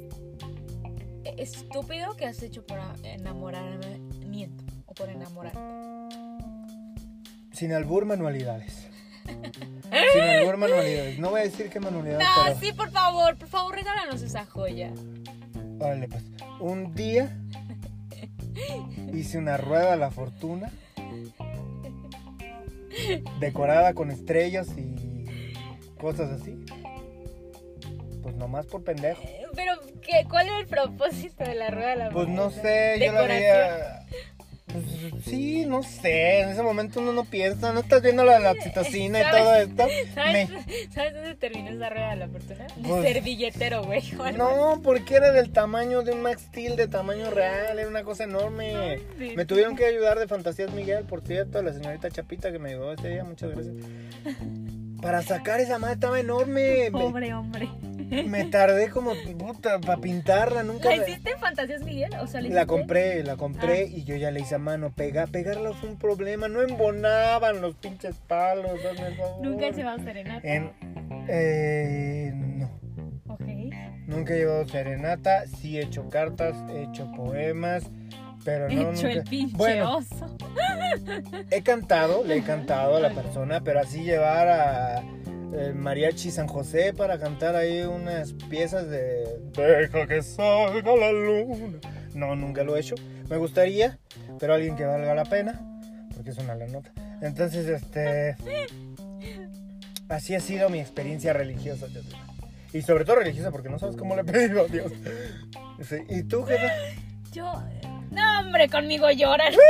estúpido que has hecho por enamoramiento o por enamorar? Sin albur, manualidades. Sin albur, manualidades. No voy a decir qué manualidades, No, pero... sí, por favor, por favor, regálanos esa joya. Órale, pues. Un día hice una rueda a la fortuna decorada con estrellas y cosas así. Pues nomás por pendejo. Pero, ¿qué, ¿cuál es el propósito de la rueda de la Pues no fortuna? sé, yo la Decoración. Pues, sí, no sé. En ese momento uno no piensa, no estás viendo la, la oxitocina y todo esto. ¿Sabes, Me- ¿Sabes dónde terminó esa rueda de la fortuna? De Pues- servilletero, güey. No, porque era del tamaño de un Max Steel, de tamaño real, era una cosa enorme. Me tuvieron que ayudar de Fantasías Miguel, por cierto, la señorita Chapita que me ayudó ese día, muchas gracias. Para sacar esa madre estaba enorme. Me, Pobre hombre. me tardé como puta para pintarla, nunca. ¿La hiciste en Fantasías Miguel? O sea, ¿la compré, la compré Ah. y yo ya le hice a mano. Pega, pegarla fue un problema, no embonaban los pinches palos, favor. Nunca he llevado serenata. En, eh, no. Ok. Nunca he llevado serenata, sí he hecho cartas, he hecho poemas, pero no, Hecho el pinche Bueno, oso. he cantado, le he cantado a la persona, pero así llevar a el mariachi San José para cantar ahí unas piezas de Deja que salga la luna. No, nunca lo he hecho. Me gustaría, pero alguien que valga la pena, porque es una la nota. Entonces, este así ha sido mi experiencia religiosa. Y sobre todo religiosa porque no sabes cómo le he pedido a Dios. ¿Y tú qué Yo. No, hombre, conmigo lloran.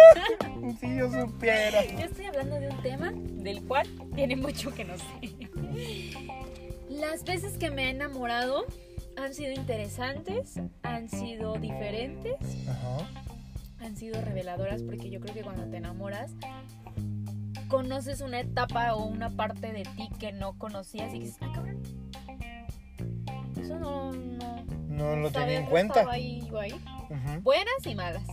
Si yo supiera. Yo estoy hablando de un tema del cual tiene mucho que no sé. Las veces que me he enamorado han sido interesantes, han sido diferentes, Ajá. han sido reveladoras porque yo creo que cuando te enamoras conoces una etapa o una parte de ti que no conocías y dices, ah, cabrón. Eso no, no No lo tenía en que cuenta. ahí Buenas y malas.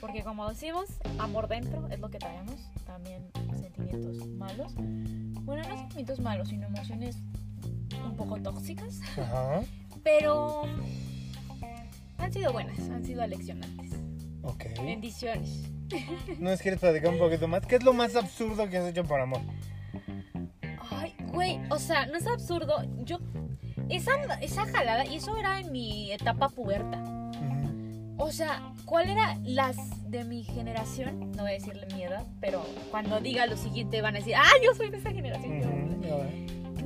Porque como decimos, amor dentro es lo que traemos. También sentimientos malos. Bueno, no sentimientos malos, sino emociones un poco tóxicas. Pero han sido buenas, han sido aleccionantes. Ok. Bendiciones. ¿No es quieres platicar un poquito más? ¿Qué es lo más absurdo que has hecho por amor? Ay, güey, o sea, no es absurdo. Yo, esa, esa jalada, y eso era en mi etapa puberta. O sea, ¿cuál era las de mi generación? No voy a decirle mi edad, pero cuando diga lo siguiente van a decir, ah, yo soy de esa generación.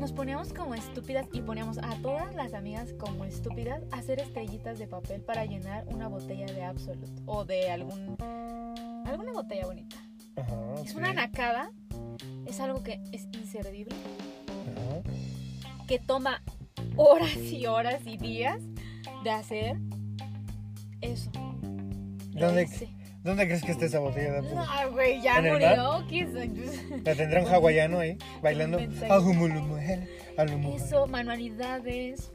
Nos poníamos como estúpidas y poníamos a todas las amigas como estúpidas a hacer estrellitas de papel para llenar una botella de Absolute o de algún alguna botella bonita. Es ok. una nacada, es algo que es inservible, que toma horas y horas y días de hacer eso. ¿Dónde. ¿Dónde crees que esté esa botella? No, güey, ya ¿En el murió. La tendrá un hawaiano ahí, bailando. Eso, manualidades.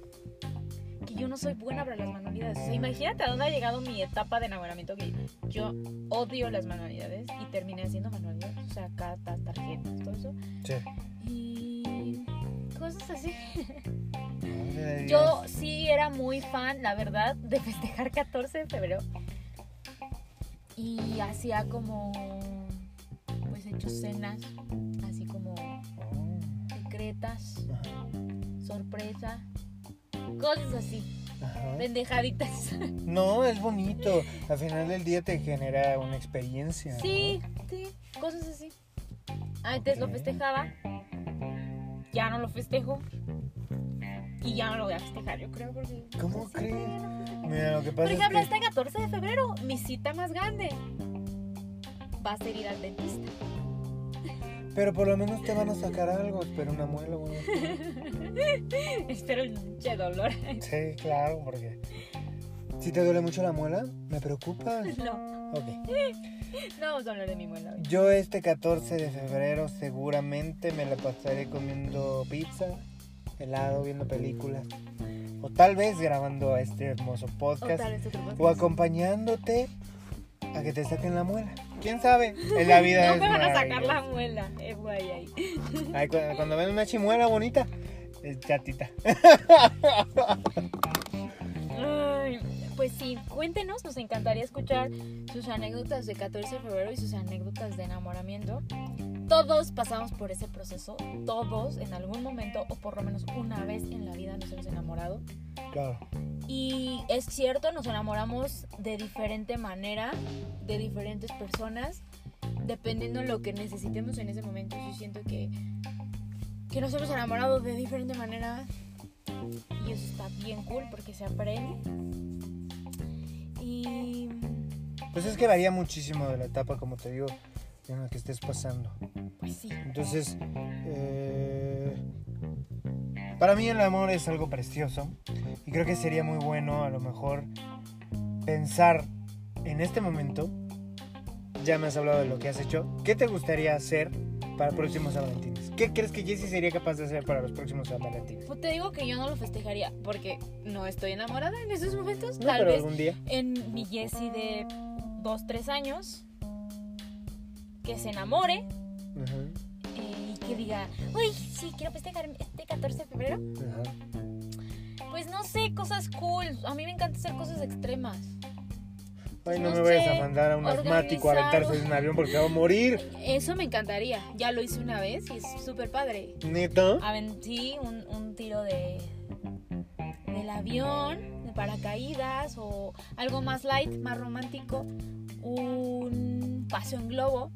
Que yo no soy buena para las manualidades. O sea, imagínate a dónde ha llegado mi etapa de enamoramiento que yo odio las manualidades y terminé haciendo manualidades. O sea, cartas, tarjetas, todo eso. Sí. Y cosas así. Yo sí era muy fan, la verdad, de festejar 14 de febrero. Y hacía como, pues, hecho cenas, así como secretas, sorpresa, cosas así, ajá. pendejaditas. No, es bonito. Al final del día te genera una experiencia. ¿no? Sí, sí, cosas así. Antes lo festejaba, ya no lo festejo. Y ya no lo voy a festejar, yo creo, porque... ¿Cómo sí, crees? Mira, lo que Por pasa ejemplo, es que... este 14 de febrero, mi cita más grande va a ser ir al dentista. Pero por lo menos te van a sacar algo, espero una muela. Bueno. Espero el pinche dolor. Sí, claro, porque... Si te duele mucho la muela, me preocupas. No, Ok. no vamos a hablar de mi muela. Yo este 14 de febrero seguramente me la pasaré comiendo pizza, helado, viendo películas. O tal vez grabando este hermoso podcast. O acompañándote a que te saquen la muela. ¿Quién sabe? En la vida No es me van a sacar la muela. Eh, güey, ahí. Ay, cuando, ven una chimuela bonita, es chatita. Pues sí, cuéntenos, nos encantaría escuchar sus anécdotas de 14 de febrero y sus anécdotas de enamoramiento. Todos pasamos por ese proceso, todos en algún momento o por lo menos una vez en la vida nos hemos enamorado. Claro. Y es cierto, nos enamoramos de diferente manera, de diferentes personas, dependiendo de lo que necesitemos en ese momento. Yo siento que, que nos hemos enamorado de diferente manera y eso está bien cool porque se aprende. Y Pues es que varía muchísimo de la etapa, como te digo, en la que estés pasando. pues sí, Entonces, eh, para mí el amor es algo precioso y creo que sería muy bueno a lo mejor pensar en este momento, ya me has hablado de lo que has hecho, ¿qué te gustaría hacer para próximos San Valentines? ¿Qué crees que Jessie sería capaz de hacer para los próximos San Valentines? pues te digo que yo no lo festejaría porque no estoy enamorada en esos momentos. No, Tal pero vez algún día. en mi Jessie de 2, 3 años que se enamore eh, y que diga, uy, sí, quiero festejar este 14 de febrero. ajá. Pues no sé, cosas cool. A mí me encanta hacer cosas extremas. Ay, no, No me vayas a mandar a un asmático a aventarse de un avión porque va a morir. Eso me encantaría. Ya lo hice una vez y es súper padre. ¿Neta? Aventí un, un tiro de del avión, de paracaídas o algo más light, más romántico. Un paseo en globo.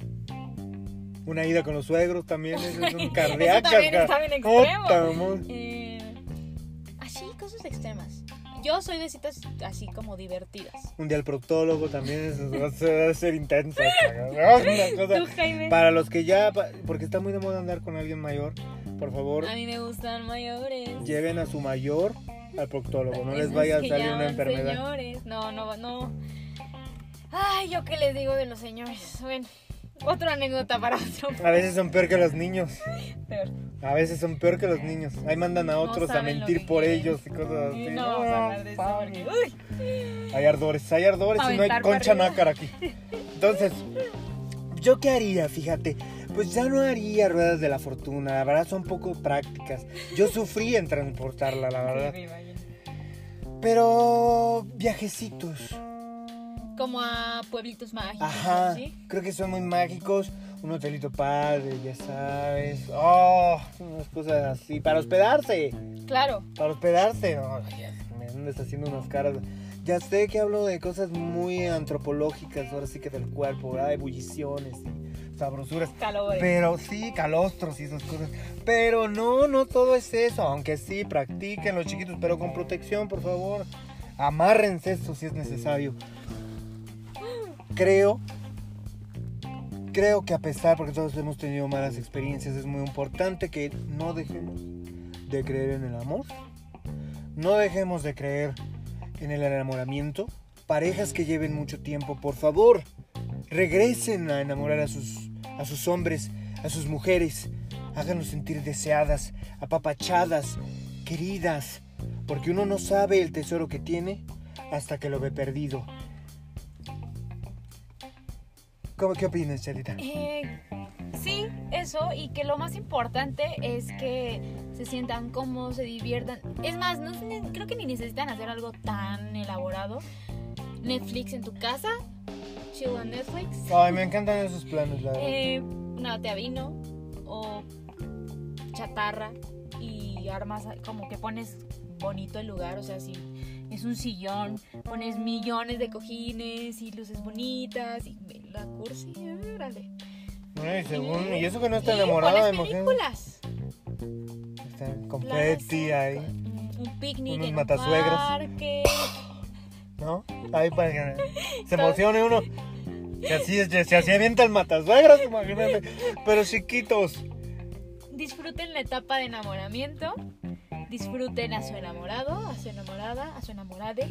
Una ida con los suegros también, eso es un cardíaco. también está bien extremo. Eh, así, cosas extremas. Yo soy de citas así como divertidas. Un día al proctólogo también, va a ser, intenso. Para los que ya, porque está muy de moda andar con alguien mayor, por favor, A mí me gustan mayores. lleven a su mayor al proctólogo, no les vaya a salir una enfermedad. Señores. No, no, no. Ay, yo qué les digo de los señores. Bueno, otra anécdota para otro. A veces son peor que los niños, Peor. a veces son peor que los niños. Ahí mandan a No otros a mentir por quieren. ellos y cosas así. No vamos a hablar de eso pa- porque. Uy. Hay ardores, hay ardores y no hay concha arriba. nácar aquí. Entonces, ¿yo qué haría? Fíjate, pues ya no haría ruedas de la fortuna, la verdad son poco prácticas. Yo sufrí en transportarla, la verdad. Pero viajecitos. Como a pueblitos mágicos. Ajá, ¿sí? creo que son muy mágicos. Un hotelito padre, ya sabes. Oh, unas cosas así. Para hospedarse. Claro. Para hospedarse. No, me andas haciendo unas caras. Ya sé que hablo de cosas muy antropológicas, ahora sí que del cuerpo, ¿verdad? Ebulliciones y sabrosuras. Calores. Pero sí, calostros y esas cosas. Pero no, no todo es eso. Aunque sí, practiquen los chiquitos, pero con protección, por favor. Amárrense eso si es necesario. Creo, creo que a pesar, porque todos hemos tenido malas experiencias, es muy importante que no dejemos de creer en el amor. No dejemos de creer en el enamoramiento. Parejas que lleven mucho tiempo, por favor, regresen a enamorar a sus, a sus hombres, a sus mujeres. Háganlos sentir deseadas, apapachadas, queridas. Porque uno no sabe el tesoro que tiene hasta que lo ve perdido. ¿Cómo, ¿Qué opinas, Charita? Eh, sí, eso, y que lo más importante es que se sientan cómodos, se diviertan. Es más, no, creo que ni necesitan hacer algo tan elaborado. Netflix en tu casa, chill on Netflix, Ay, me encantan esos planes, la verdad. eh, una latte de vino o chatarra y armas como que pones bonito el lugar, o sea, si es un sillón, pones millones de cojines y luces bonitas y la cursi, órale. Ay, según, y eso que no está Y enamorada, pones imagínate. películas. Está confeti ahí. un picnic Unos en matasuegros. un parque. ¿No? Ahí para que se emocione uno. Que así, se así avienta el matasuegras, imagínate. Pero chiquitos. Disfruten la etapa de enamoramiento. Disfruten a su enamorado, a su enamorada, a su enamorade.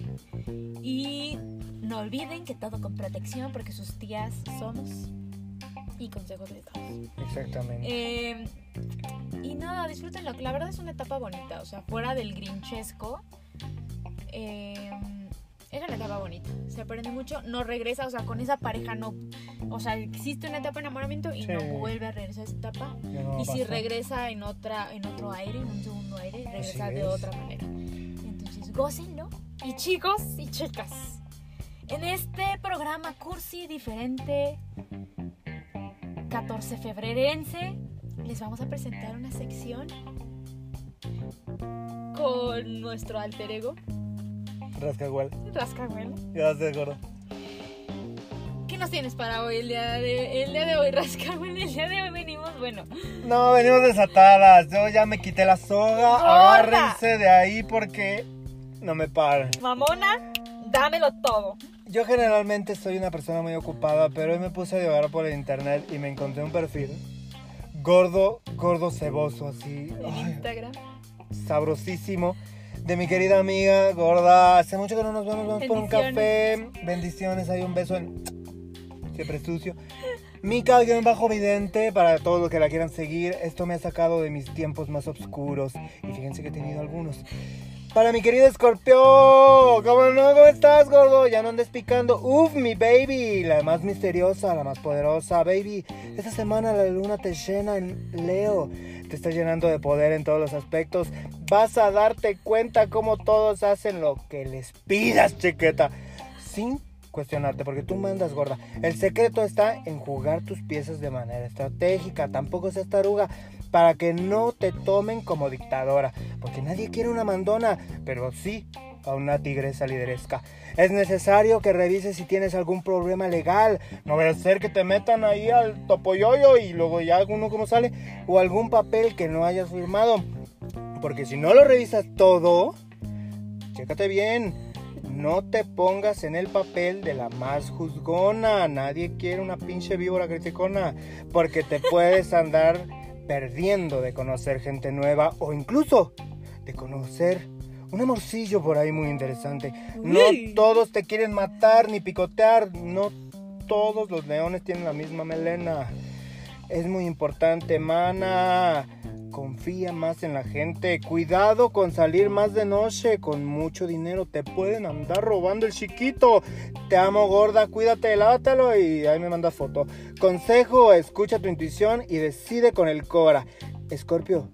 Y no olviden que todo con protección porque sus tías somos. Y consejos les damos. Exactamente. Eh, y nada, disfrútenlo. que La verdad es una etapa bonita. O sea, fuera del grinchesco. eh, es una etapa bonita. Se aprende mucho. No regresa, o sea, con esa pareja no. O sea, existe una etapa de enamoramiento y no vuelve a regresar a esa etapa. No Y si regresa en otra, en otro aire, en un segundo aire, regresa Así de es. otra manera. Entonces, gócenlo. Y chicos y chicas, en este programa cursi diferente, 14 febrerense, les vamos a presentar una sección con nuestro alter ego, Rascahuel. Rascahuel. Gracias, gordo. ¿Qué nos tienes para hoy el día de, el día de hoy, Rascahuel? El día de hoy venimos, bueno, No, venimos desatadas. Yo ya me quité la soga. Gorda. Agárrense de ahí porque no me paran. mamona, dámelo todo. Yo generalmente soy una persona muy ocupada, pero hoy me puse a divagar por el internet y me encontré un perfil gordo, gordo ceboso, así, En Instagram. sabrosísimo, de mi querida amiga gorda. Hace mucho que no nos vemos, vamos por un café. Bendiciones, hay un beso en siempre sucio. Mica, guion bajo vidente, para todos los que la quieran seguir. Esto me ha sacado de mis tiempos más oscuros. Y fíjense que he tenido algunos. Para mi querido Escorpio, ¿cómo no? ¿Cómo estás, gordo? Ya no andes picando. Uf, mi baby, la más misteriosa, la más poderosa, baby. Esta semana la luna te llena en Leo. Te está llenando de poder en todos los aspectos. Vas a darte cuenta cómo todos hacen lo que les pidas, chiqueta. Sin cuestionarte, porque tú mandas gorda. El secreto está en jugar tus piezas de manera estratégica. Tampoco seas taruga para que no te tomen como dictadora. Porque nadie quiere una mandona, pero sí a una tigresa lideresca. Es necesario que revises si tienes algún problema legal. No vaya a ser que te metan ahí al topoyoyo y luego ya alguno como sale. O algún papel que no hayas firmado. Porque si no lo revisas todo, chécate bien. No te pongas en el papel de la más juzgona. Nadie quiere una pinche víbora criticona. Porque te puedes andar perdiendo de conocer gente nueva o incluso de conocer un amorcillo por ahí muy interesante. No todos te quieren matar ni picotear. No todos los leones tienen la misma melena. Es muy importante, mana. Confía más en la gente. Cuidado con salir más de noche. Con mucho dinero te pueden andar robando el chiquito. Te amo, gorda. Cuídate, lávatelo y ahí me manda foto. Consejo: escucha tu intuición y decide con el Cora. Escorpio,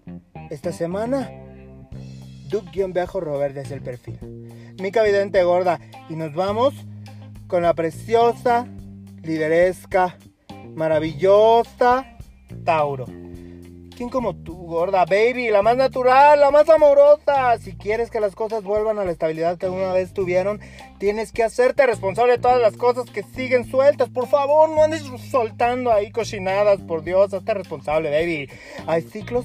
esta semana, Duke-Robert es el perfil. Mica Vidente Gorda. Y nos vamos con la preciosa, lideresca, maravillosa Tauro. ¿Quién como tú, gorda, baby? La más natural, la más amorosa. Si quieres que las cosas vuelvan a la estabilidad que alguna vez tuvieron, tienes que hacerte responsable de todas las cosas que siguen sueltas. Por favor, no andes soltando ahí cochinadas. Por Dios, hazte responsable, baby. Hay ciclos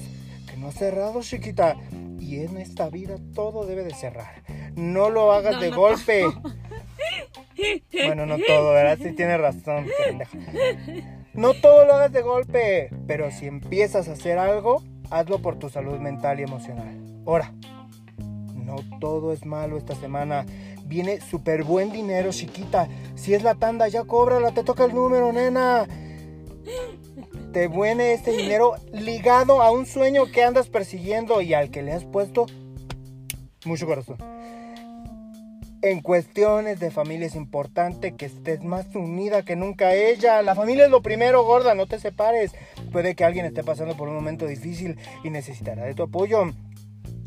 que no has cerrado, chiquita. Y en esta vida todo debe de cerrar. No lo hagas No, de no golpe. Bueno, no todo, ¿verdad? Sí tiene razón, pendeja. No todo lo hagas de golpe, pero si empiezas a hacer algo, hazlo por tu salud mental y emocional. Ahora, no todo es malo esta semana. Viene súper buen dinero, chiquita. Si es la tanda, ya cóbrala, te toca el número, nena. Te viene este dinero ligado a un sueño que andas persiguiendo y al que le has puesto mucho corazón. En cuestiones de familia es importante que estés más unida que nunca ella. La familia es lo primero, gorda, no te separes. Puede que alguien esté pasando por un momento difícil y necesitará de tu apoyo.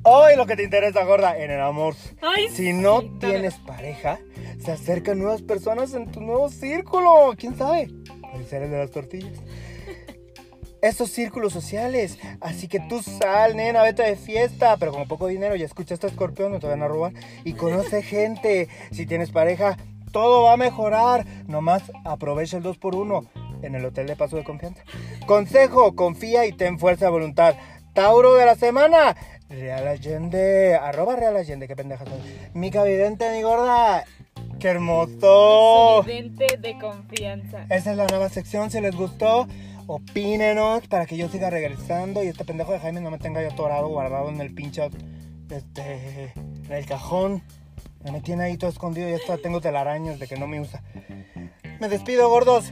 Hoy lo que te interesa, gorda, en el amor. Ay, Si no sí, tienes pareja, se acercan nuevas personas en tu nuevo círculo. ¿Quién sabe? Puede ser el de las tortillas. Esos círculos sociales. Así que tú sal, nena, vete de fiesta. Pero con poco dinero, ya escuchaste a Escorpión, no te van a robar. Y conoce gente. Si tienes pareja, todo va a mejorar. Nomás aprovecha el 2x1 en el hotel de paso de confianza. Consejo, confía y ten fuerza de voluntad. Tauro de la semana. Real Allende, arroba Real Allende, qué pendeja soy. Mica Vidente, mi gorda. ¡Qué hermoso! Vidente de confianza. Esa es la nueva sección, si les gustó, opínenos para que yo siga regresando y este pendejo de Jaime no me tenga yo atorado, guardado en el pinche, este, en el cajón. Me tiene ahí todo escondido y hasta tengo telarañas de que no me usa. Me despido, gordos.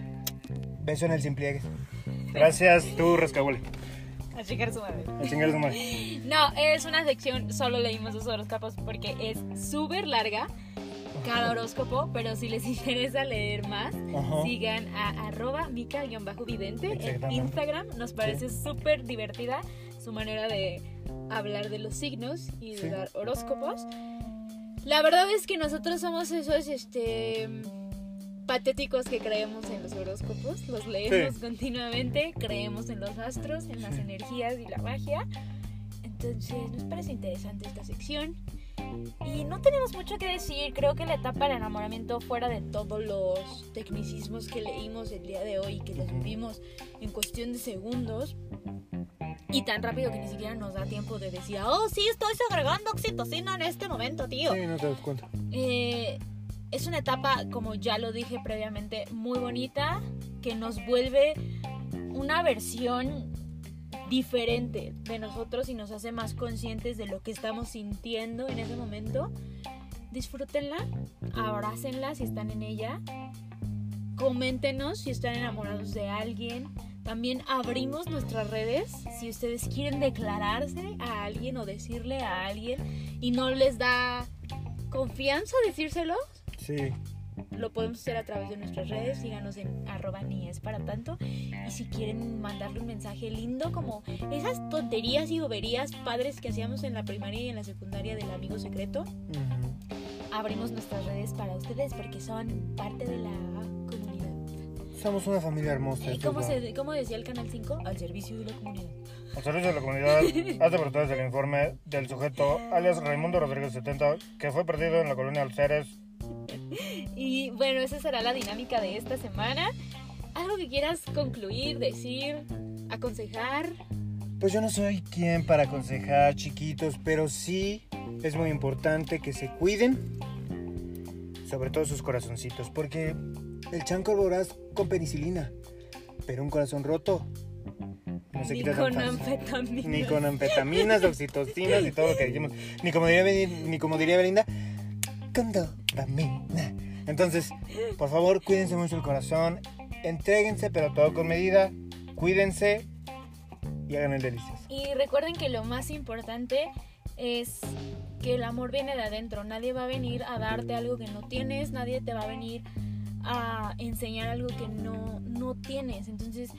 Beso en el sin pliegues. Gracias, tú, rascabole. A chingar su madre. A chingar su madre. No, es una sección, solo leímos dos horóscopos porque es súper larga cada horóscopo, pero si les interesa leer más, Ajá. sigan a arroba mica-vidente en. Instagram. Nos parece súper divertida su manera de hablar de los signos y de Sí. dar horóscopos. La verdad es que nosotros somos esos, este patéticos que creemos en los horóscopos, los leemos Sí. continuamente, creemos en los astros, en las energías y la magia. Entonces nos parece interesante esta sección. Y no tenemos mucho que decir, creo que la etapa del enamoramiento fuera de todos los tecnicismos que leímos el día de hoy y que los vivimos en cuestión de segundos y tan rápido que ni siquiera nos da tiempo de decir, oh sí, estoy segregando oxitocina en este momento, tío. Sí, no te das cuenta. Eh, es una etapa, como ya lo dije previamente, muy bonita, que nos vuelve una versión diferente de nosotros y nos hace más conscientes de lo que estamos sintiendo en ese momento. Disfrútenla, abrácenla si están en ella, coméntenos si están enamorados de alguien. También abrimos nuestras redes si ustedes quieren declararse a alguien o decirle a alguien y no les da confianza decírselo, Sí. Lo podemos hacer a través de nuestras redes. Síganos en arroba ni es para tanto. Y si quieren mandarle un mensaje lindo, como esas tonterías y boberías padres que hacíamos en la primaria y en la secundaria del amigo secreto, abrimos nuestras redes para ustedes porque son parte de la comunidad. Somos una familia hermosa. ¿Y eso cómo, se, cómo decía el Canal 5? Al servicio de la comunidad. Al servicio de la comunidad, hace por ustedes el informe del sujeto, alias Raimundo Rodríguez 70, que fue perdido en la colonia Alceres. Y bueno, esa será la dinámica de esta semana. ¿Algo que quieras concluir, decir, aconsejar? Pues yo no soy quien para aconsejar chiquitos, pero sí es muy importante que se cuiden, sobre todo sus corazoncitos, porque el chanco voraz con penicilina, pero un corazón roto no se Ni quita con anfetaminas. Ni con anfetaminas, oxitocinas y todo lo que dijimos. Ni como diría, Beni- ni como diría Belinda, Entonces, por favor, cuídense mucho el corazón. Entréguense, pero todo con medida. Cuídense y hagan el delicioso. Y recuerden que lo más importante es que el amor viene de adentro. Nadie va a venir a darte algo que no tienes, nadie te va a venir a enseñar algo que no, no tienes. Entonces,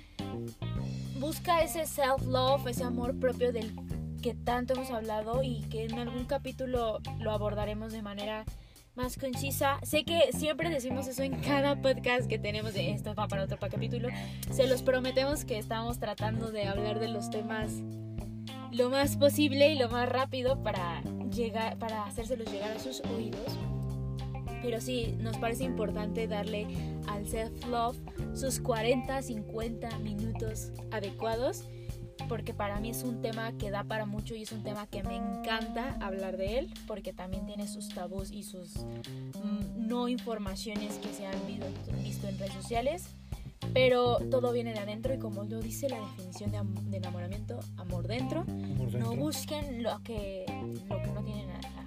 busca ese self-love, ese amor propio del que tanto hemos hablado y que en algún capítulo lo abordaremos de manera más concisa. Sé que siempre decimos eso en cada podcast que tenemos de esto va para otro pa- capítulo. Se los prometemos que estamos tratando de hablar de los temas lo más posible y lo más rápido para llegar para hacérselos llegar a sus oídos. Pero sí, nos parece importante darle al self-love sus 40, 50 minutos adecuados, porque para mí es un tema que da para mucho y es un tema que me encanta hablar de él, porque también tiene sus tabús y sus mm, no informaciones que se han visto, en redes sociales. Pero todo viene de adentro y como lo dice la definición de, am- de enamoramiento, amor dentro, no dentro. busquen lo que, lo que no tienen nada.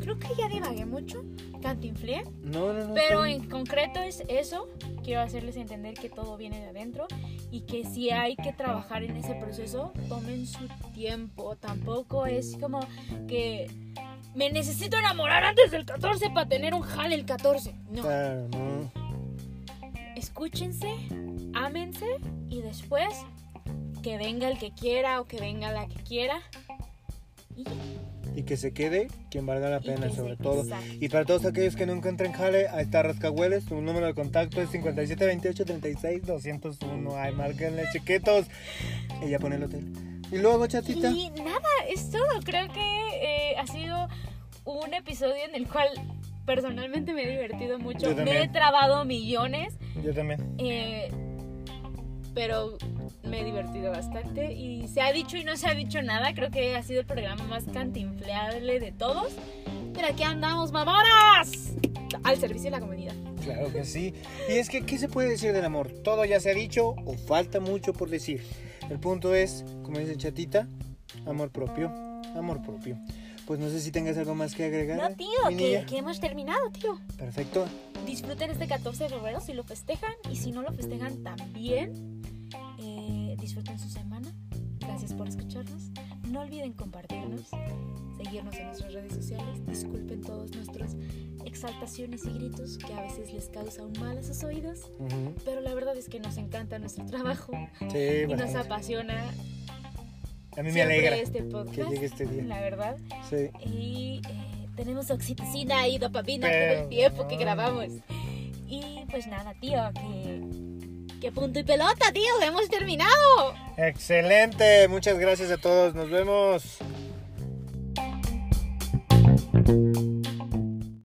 Creo que ya divagué mucho, cantinflé, No, no, no. pero en concreto es eso. Quiero hacerles entender que todo viene de adentro y que si hay que trabajar en ese proceso, tomen su tiempo. Tampoco es como que me necesito enamorar antes del 14 para tener un jale el 14. No, Claro, no. escúchense, ámense y después que venga el que quiera o que venga la que quiera. Y. Y que se quede quien valga la pena, sobre todo. Y para todos aquellos que no encuentren jale, ahí está Rascahueles. Su número de contacto es 572836-201. Ay, márquenle, chiquitos. Ella pone el hotel. Y luego, chatita. Y nada, es todo. Creo que eh, ha sido un episodio en el cual personalmente me he divertido mucho. Me he trabado millones. Yo también. Eh, pero me he divertido bastante y se ha dicho y no se ha dicho nada. Creo que ha sido el programa más cantinfleable de todos. Pero aquí andamos, mamonas, al servicio de la comunidad. Claro que sí. Y es que, ¿qué se puede decir del amor? Todo ya se ha dicho o falta mucho por decir. El punto es, como dice Chatita, amor propio, amor propio. Pues no sé si tengas algo más que agregar. No, tío, mi que, que hemos terminado, tío. Perfecto. Disfruten este 14 de febrero si lo festejan y si no lo festejan también. Eh, disfruten su semana. Gracias por escucharnos. No olviden compartirnos, seguirnos en nuestras redes sociales. Disculpen todos nuestras exaltaciones y gritos que a veces les causa un mal a sus oídos. Ujú. Pero la verdad es que nos encanta nuestro trabajo Sí, y nos bastante. apasiona a mí me alegra este podcast, que llegue este día. La verdad. Sí. Y eh, tenemos oxitocina y dopamina todo el tiempo que grabamos. Y pues nada, tío, que ¡Qué punto y pelota, tío! ¡Hemos terminado! ¡Excelente! Muchas gracias a todos. Nos vemos.